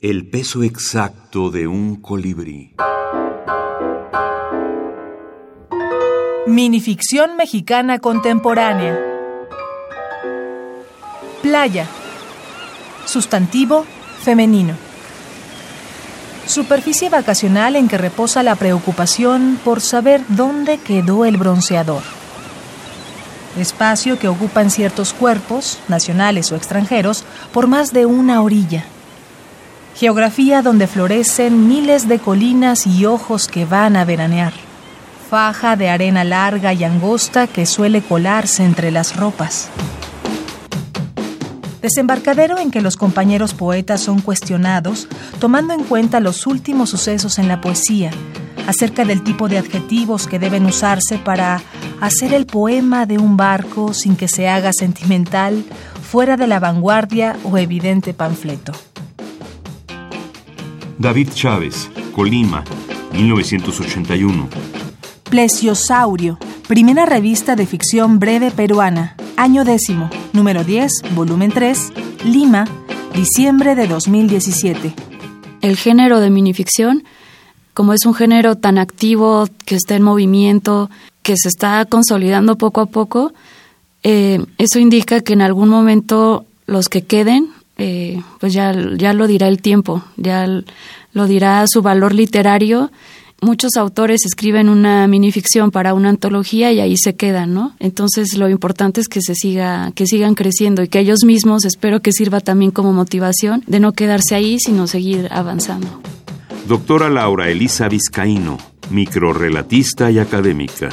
El peso exacto de un colibrí. Minificción mexicana contemporánea. Playa. Sustantivo femenino. Superficie vacacional en que reposa la preocupación por saber dónde quedó el bronceador. Espacio que ocupan ciertos cuerpos, nacionales o extranjeros, por más de una orilla. Geografía donde florecen miles de colinas y ojos que van a veranear. Faja de arena larga y angosta que suele colarse entre las ropas. Desembarcadero en que los compañeros poetas son cuestionados, tomando en cuenta los últimos sucesos en la poesía, acerca del tipo de adjetivos que deben usarse para hacer el poema de un barco sin que se haga sentimental, fuera de la vanguardia o evidente panfleto. David Chávez, Colima, 1981. Plesiosaurio, primera revista de ficción breve peruana, año décimo, número 10, volumen 3, Lima, diciembre de 2017. El género de minificción, como es un género tan activo, que está en movimiento, que se está consolidando poco a poco, eh, eso indica que en algún momento los que queden eh, pues ya, ya lo dirá el tiempo, ya lo dirá su valor literario. Muchos autores escriben una minificción para una antología y ahí se quedan, ¿no? Entonces lo importante es que se siga, que sigan creciendo y que ellos mismos espero que sirva también como motivación de no quedarse ahí, sino seguir avanzando. Doctora Laura Elisa Vizcaíno, microrelatista y académica.